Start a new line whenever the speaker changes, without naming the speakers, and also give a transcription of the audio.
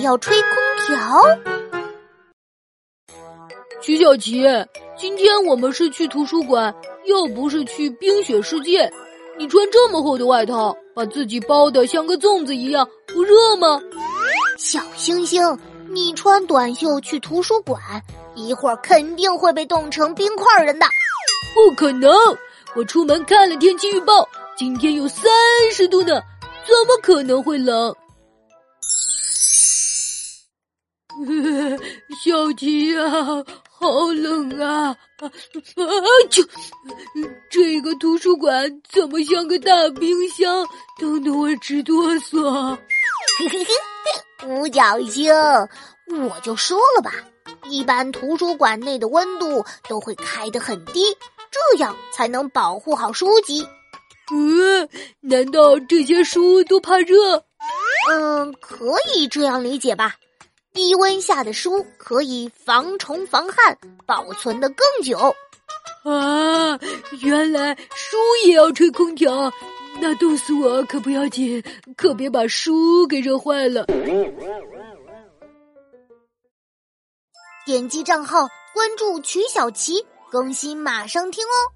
也要吹空调。
曲小琪，今天我们是去图书馆，又不是去冰雪世界。你穿这么厚的外套，把自己包的像个粽子一样，不热吗？
小星星，你穿短袖去图书馆，一会儿肯定会被冻成冰块人的。
不可能！我出门看了天气预报，今天有三十度呢，怎么可能会冷？小琪呀，好冷啊！啊就这个图书馆怎么像个大冰箱，冻得我直哆嗦。
五角星，我就说了吧，一般图书馆内的温度都会开得很低，这样才能保护好书籍。
嗯，难道这些书都怕热？
嗯，可以这样理解吧。低温下的书可以防虫防汗，保存的更久。
啊，原来书也要吹空调，那冻死我可不要紧，可别把书给热坏了。
点击账号关注曲小琪，更新马上听哦。